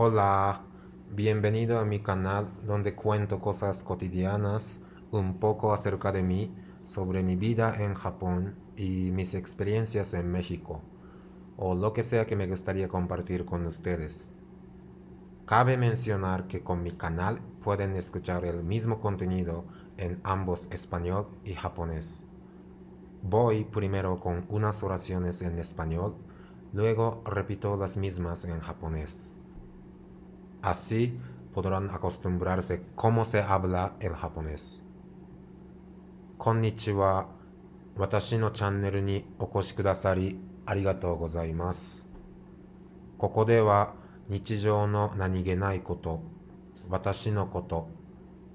Hola, bienvenido a mi canal donde cuento cosas cotidianas, un poco acerca de mí, sobre mi vida en Japón y mis experiencias en México, o lo que sea que me gustaría compartir con ustedes. Cabe mencionar que con mi canal pueden escuchar el mismo contenido en ambos español y japonés. Voy primero con unas oraciones en español, luego repito las mismas en japonés. Así podrán acostumbrarse cómo se habla el japonés. こんにちは。私のチャンネルにお越しくださりありがとうございます。ここでは日常の何気ないこと、私のこと、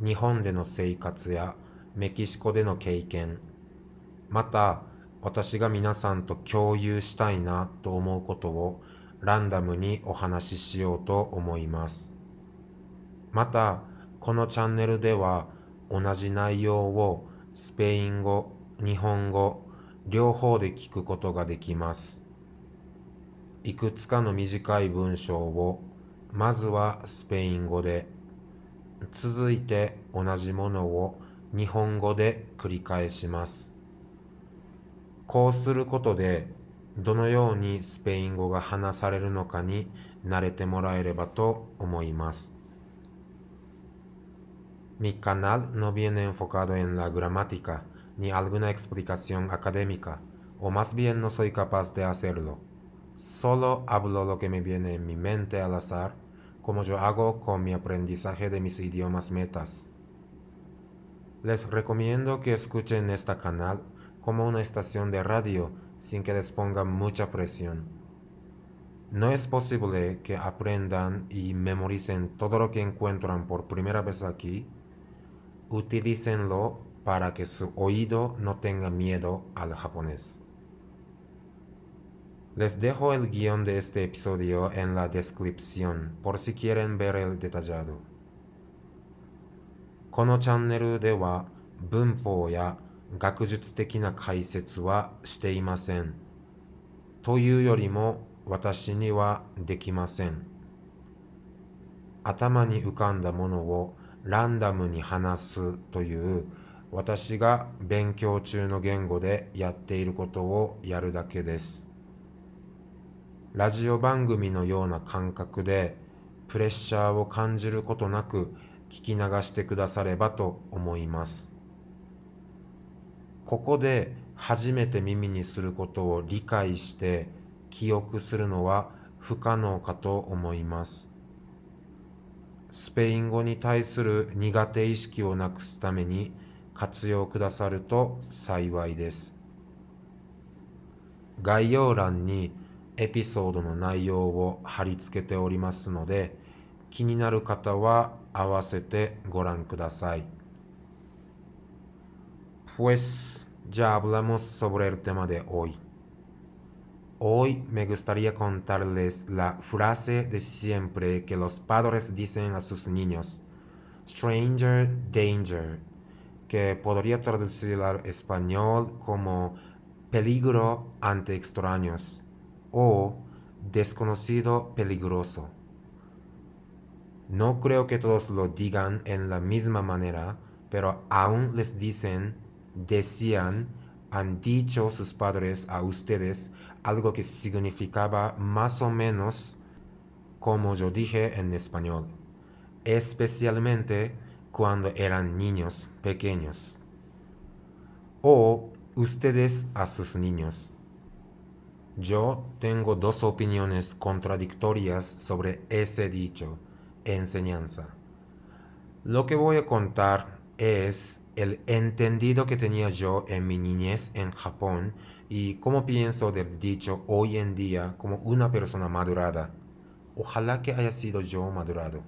日本での生活やメキシコでの経験、また私が皆さんと共有したいなと思うことをランダムにお話ししようと思います。また、このチャンネルでは同じ内容をスペイン語、日本語、両方で聞くことができます。いくつかの短い文章をまずはスペイン語で、続いて同じものを日本語で繰り返します。こうすることでどのようにスペイン語が話されるのかに慣れてもらえればと思います。Mi canal no viene enfocado en la gramática ni alguna explicación académica, o más bien no soy capaz de hacerlo. Solo hablo lo que me viene en mi mente al azar, como yo hago con mi aprendizaje de mis idiomas metas. Les recomiendo que escuchen este canal como una estación de radio sin que les ponga mucha presión. No es posible que aprendan y memoricen todo lo que encuentran por primera vez aquí. Utilícenlo para que su oído no tenga miedo al japonés. Les dejo el guión de este episodio en la descripción por si quieren ver el detallado. このチャンネルでは文法や 学術的な解説はしていません。というよりも私にはできません。頭に浮かんだものをランダムに話すという私が勉強中の言語でやっていることをやるだけです。ラジオ番組のような感覚でプレッシャーを感じることなく聞き流してくださればと思います。ここで初めて耳にすることを理解して記憶するのは不可能かと思います。スペイン語に対する苦手意識をなくすために活用くださると幸いです。概要欄にエピソードの内容を貼り付けておりますので気になる方は合わせてご覧ください。Pues ya hablamos sobre el tema de hoy. Hoy me gustaría contarles la frase de siempre que los padres dicen a sus niños. Stranger danger, que podría traducir al español como peligro ante extraños o desconocido peligroso. No creo que todos lo digan en la misma manera, pero aún les dicen decían, han dicho sus padres a ustedes algo que significaba más o menos como yo dije en español, especialmente cuando eran niños pequeños. O ustedes a sus niños. Yo tengo dos opiniones contradictorias sobre ese dicho, enseñanza. Lo que voy a contar es el entendido que tenía yo en mi niñez en Japón y cómo pienso del dicho hoy en día como una persona madurada. Ojalá que haya sido yo madurado.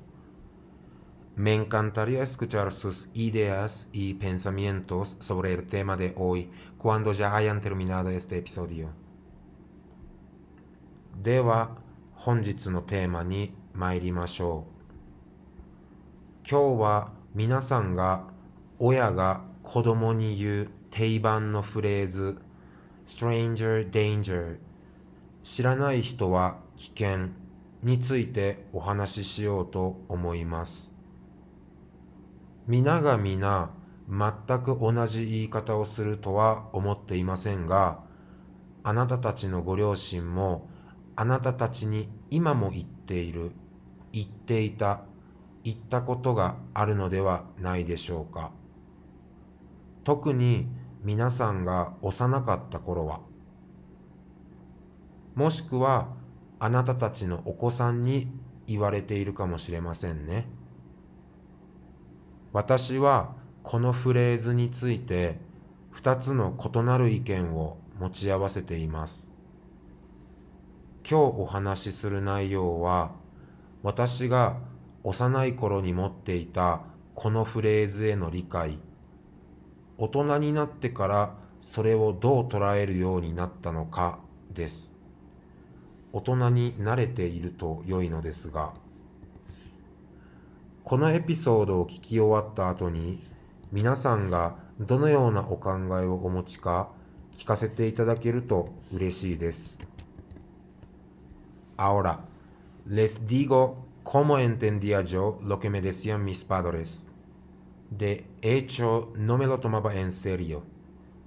Me encantaría escuchar sus ideas y pensamientos sobre el tema de hoy cuando ya hayan terminado este episodio. では本日のテーマに参りましょう。今日は皆さんが 親が子供に言う定番のフレーズ stranger danger 知らない人は危険についてお話ししようと思います。皆が皆全く同じ言い方をするとは思っていませんが、あなたたちのご両親もあなたたちに今も言っている、言っていた、言ったことがあるのではないでしょうか。特に皆さんが幼かった頃は、もしくはあなたたちのお子さんに言われているかもしれませんね。私はこのフレーズについて2つの異なる意見を持ち合わせています。今日お話しする内容は私が幼い頃に持っていたこのフレーズへの理解大人になってからそれをどう捉えるようになったのかです大人に慣れていると良いのですがこのエピソードを聞き終わった後に皆さんがどのようなお考えをお持ちか聞かせていただけると嬉しいです。Ahora, les digo cómo entendía yo lo que me decían mis padres. De hecho, no me lo tomaba en serio.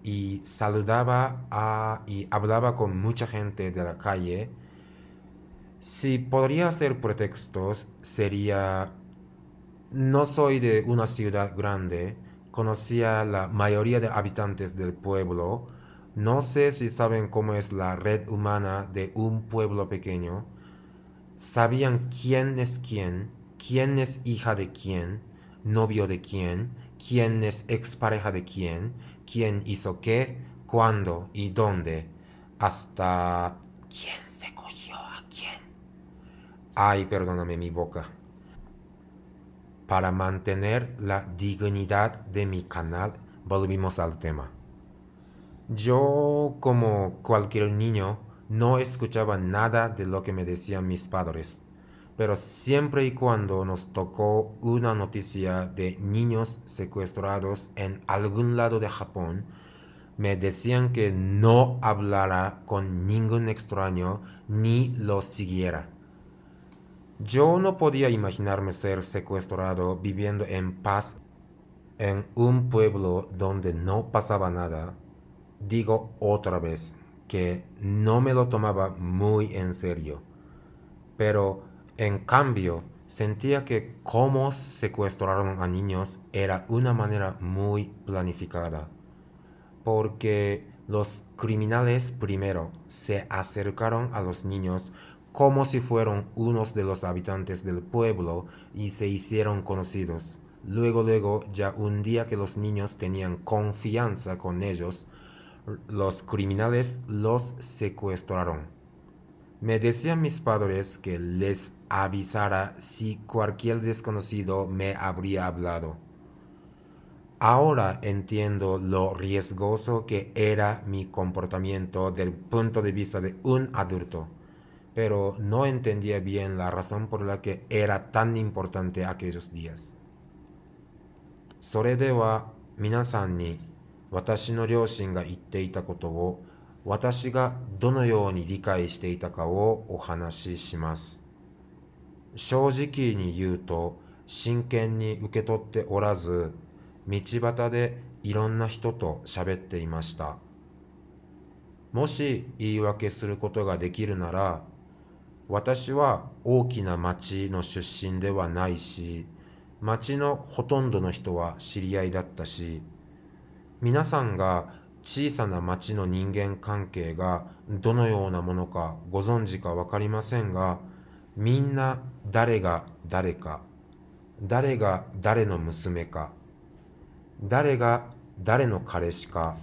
Y saludaba a, y hablaba con mucha gente de la calle. Si podría hacer pretextos, sería, no soy de una ciudad grande, conocía la mayoría de habitantes del pueblo, no sé si saben cómo es la red humana de un pueblo pequeño, sabían quién es quién, quién es hija de quién, novio de quién, quién es expareja de quién, quién hizo qué, cuándo y dónde, hasta quién se Ay, perdóname mi boca. Para mantener la dignidad de mi canal, volvimos al tema. Yo, como cualquier niño, no escuchaba nada de lo que me decían mis padres, pero siempre y cuando nos tocó una noticia de niños secuestrados en algún lado de Japón, me decían que no hablara con ningún extraño ni lo siguiera yo no podía imaginarme ser secuestrado viviendo en paz en un pueblo donde no pasaba nada. Digo otra vez que no me lo tomaba muy en serio. Pero en cambio sentía que cómo secuestraron a niños era una manera muy planificada. Porque los criminales primero se acercaron a los niños como si fueran unos de los habitantes del pueblo y se hicieron conocidos. Luego, luego, ya un día que los niños tenían confianza con ellos, los criminales los secuestraron. Me decían mis padres que les avisara si cualquier desconocido me habría hablado. Ahora entiendo lo riesgoso que era mi comportamiento del punto de vista de un adulto pero no entendía bien la razón por la que era tan importante aquellos días. それでは皆さんに私の両親が言っていたことを 私がどのように理解していたかをお話しします。正直に言うと真剣に受け取っておらず道端でいろんな人と喋っていました。もし言い訳することができるなら私は大きな町の出身ではないし町のほとんどの人は知り合いだったし皆さんが小さな町の人間関係がどのようなものかご存知か分かりませんがみんな誰が誰か誰が誰の娘か誰が誰の彼氏か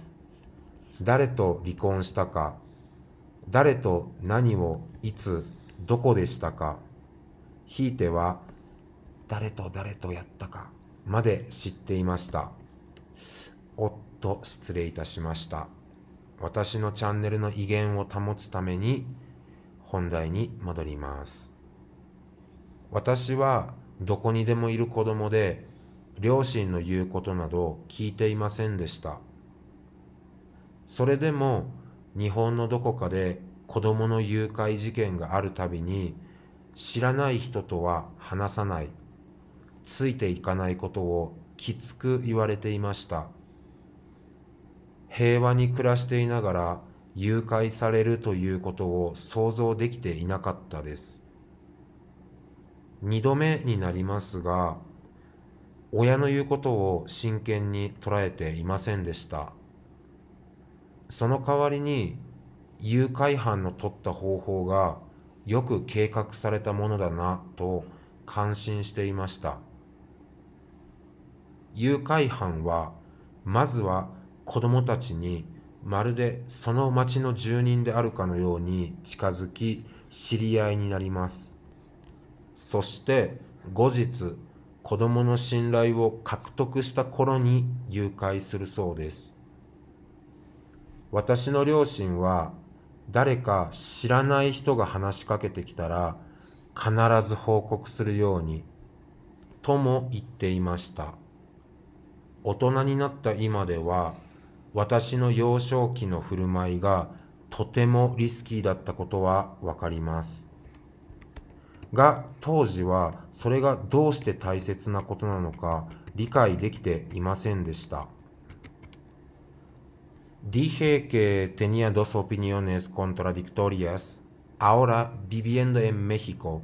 誰と離婚したか誰と何をいつどこでしたかひいては誰と誰とやったかまで知っていました。と失礼いたしました。私のチャンネルの威厳を保つために本題に戻ります。私はどこにでもいる子供で両親の言うことなど聞いていませんでした。それでも日本のどこかで子供の誘拐事件があるたびに知らない人とは話さない、ついていかないことをきつく言われていました。平和に暮らしていながら誘拐されるということを想像できていなかったです。二度目になりますが、親の言うことを真剣に捉えていませんでした。その代わりに誘拐犯の取った方法がよく計画されたものだなと感心していました。誘拐犯はまずは子供たちにまるでその町の住人であるかのように近づき知り合いになります。そして後日子供の信頼を獲得した頃に誘拐するそうです。私の両親は誰か知らない人が話しかけてきたら必ず報告するようにとも言っていました。大人になった今では私の幼少期の振る舞いがとてもリスキーだったことはわかります。が当時はそれがどうして大切なことなのか理解できていませんでした。Dije que tenía dos opiniones contradictorias. Ahora, viviendo en México,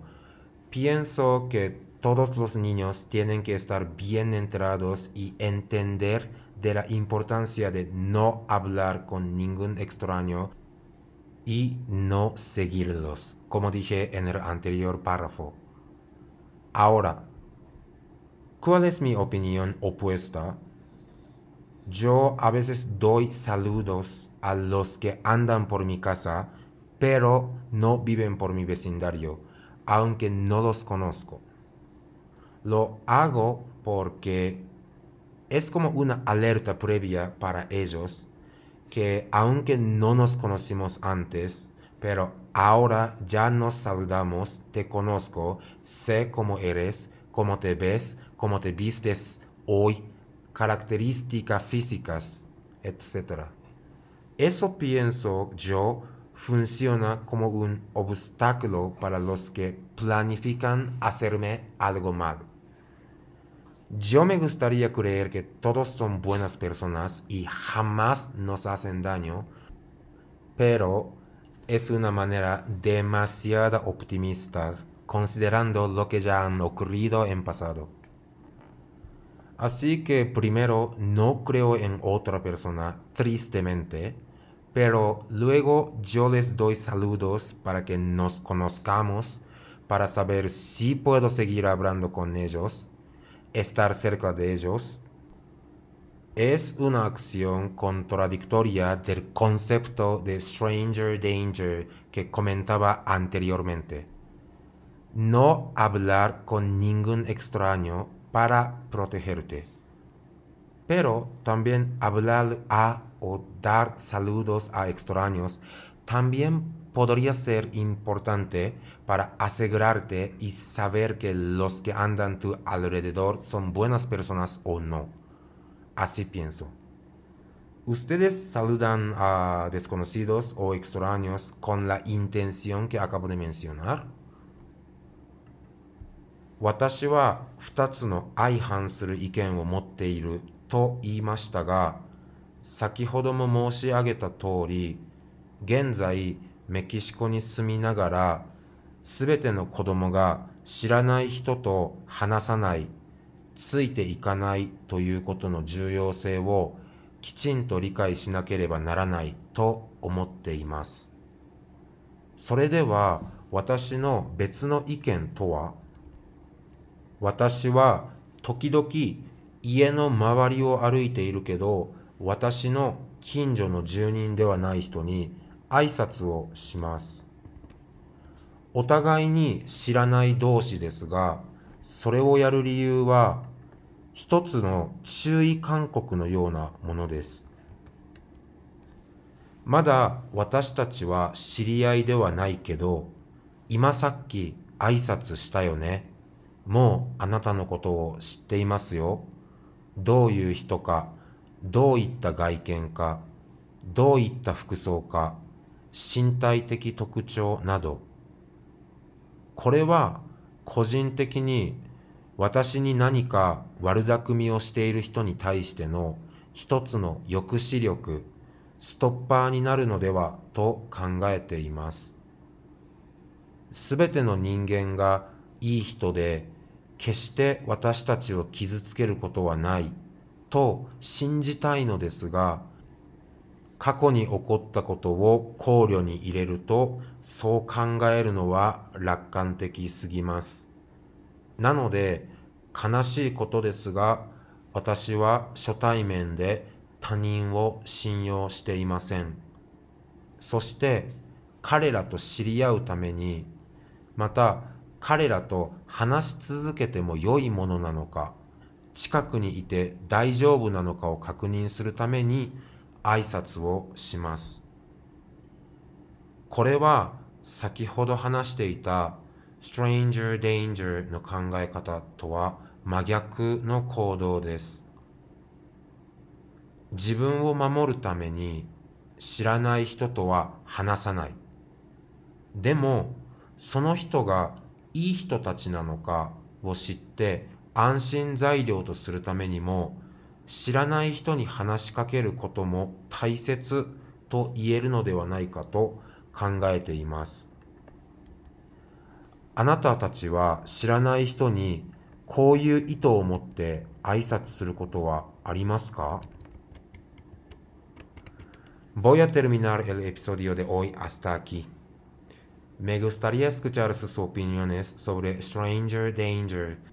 pienso que todos los niños tienen que estar bien enterados y entender de la importancia de no hablar con ningún extraño y no seguirlos, como dije en el anterior párrafo. Ahora, ¿cuál es mi opinión opuesta? Yo a veces doy saludos a los que andan por mi casa, pero no viven por mi vecindario, aunque no los conozco. Lo hago porque es como una alerta previa para ellos que aunque no nos conocimos antes, pero ahora ya nos saludamos, te conozco, sé cómo eres, cómo te ves, cómo te vistes hoy, características físicas, etc. Eso pienso yo funciona como un obstáculo para los que planifican hacerme algo malo. Yo me gustaría creer que todos son buenas personas y jamás nos hacen daño, pero es una manera demasiado optimista considerando lo que ya han ocurrido en pasado. Así que primero no creo en otra persona, tristemente, pero luego yo les doy saludos para que nos conozcamos, para saber si puedo seguir hablando con ellos estar cerca de ellos, es una acción contradictoria del concepto de stranger danger que comentaba anteriormente. No hablar con ningún extraño para protegerte. Pero también hablar a o dar saludos a extraños también podría ser importante para asegurarte y saber que los que andan a tu alrededor son buenas personas o no. Así pienso. ¿Ustedes saludan a desconocidos o extraños con la intención que acabo de mencionar? 私は2つの相反する意見を持っていると言いましたが、先ほども申し上げた通り、現在 メキシコに住みながら、すべての子供が知らない人と話さない、ついていかないということの重要性をきちんと理解しなければならないと思っています。それでは私の別の意見とは私は時々家の周りを歩いているけど私の近所の住人ではない人に挨拶をします。お互いに知らない同士ですが、それをやる理由は、一つの注意勧告のようなものです。まだ私たちは知り合いではないけど、今さっき挨拶したよね。もうあなたのことを知っていますよ。どういう人か、どういった外見か、どういった服装か、身体的特徴などこれは個人的に私に何か悪巧みをしている人に対しての一つの抑止力、ストッパーになるのではと考えています。すべての人間がいい人で決して私たちを傷つけることはないと信じたいのですが、過去に起こったことを考慮に入れると、そう考えるのは楽観的すぎます。なので、悲しいことですが、私は初対面で他人を信用していません。そして彼らと知り合うために、また彼らと話し続けても良いものなのか、近くにいて大丈夫なのかを確認するために挨拶をします。これは先ほど話していた stranger danger の考え方とは真逆の行動です。自分を守るために知らない人とは話さない。でも、その人がいい人たちなのかを知って安心材料とするためにも知らない人に話しかけることも大切と言えるのではないかと考えています。あなたたちは知らない人にこういう意図を持って挨拶することはありますか Voy a terminar el episodio de hoy hasta aquí. Me gustaría escuchar sus opiniones sobre Stranger Danger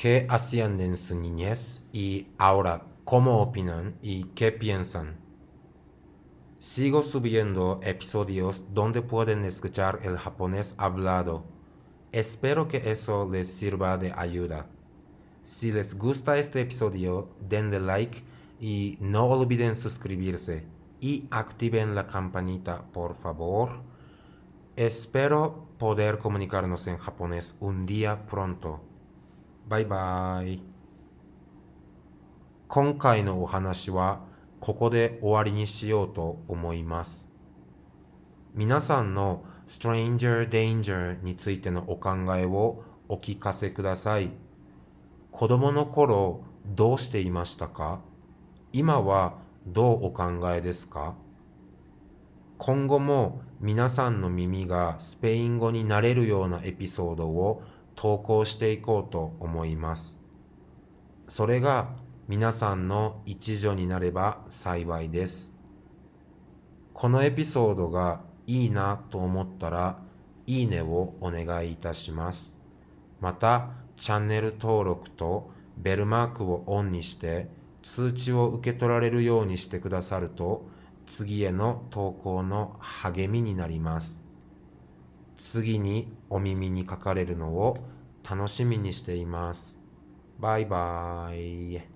qué hacían en su niñez y ahora cómo opinan y qué piensan. Sigo subiendo episodios donde pueden escuchar el japonés hablado. Espero que eso les sirva de ayuda. Si les gusta este episodio, denle like y no olviden suscribirse y activen la campanita, por favor. Espero poder comunicarnos en japonés un día pronto. バイバイ。今回のお話はここで終わりにしようと思います。皆さんの Stranger Danger についてのお考えをお聞かせください。子供の頃どうしていましたか？今はどうお考えですか？今後も皆さんの耳がスペイン語になれるようなエピソードを投稿していこうと思います。それが皆さんの一助になれば幸いです。このエピソードがいいなと思ったら、いいねをお願いいたします。また、チャンネル登録とベルマークをオンにして通知を受け取られるようにしてくださると、次への投稿の励みになります。次にお耳にかかれるのを楽しみにしています。バイバイ。